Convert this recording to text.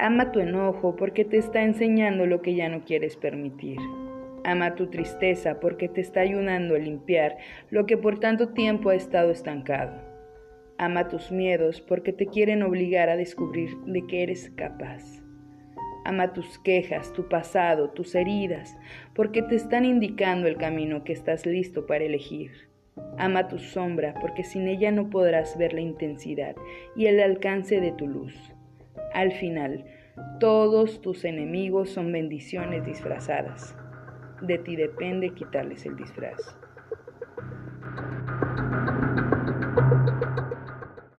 Ama tu enojo porque te está enseñando lo que ya no quieres permitir. Ama tu tristeza porque te está ayudando a limpiar lo que por tanto tiempo ha estado estancado. Ama tus miedos porque te quieren obligar a descubrir de qué eres capaz. Ama tus quejas, tu pasado, tus heridas, porque te están indicando el camino que estás listo para elegir. Ama tu sombra, porque sin ella no podrás ver la intensidad y el alcance de tu luz. Al final, todos tus enemigos son bendiciones disfrazadas. De ti depende quitarles el disfraz.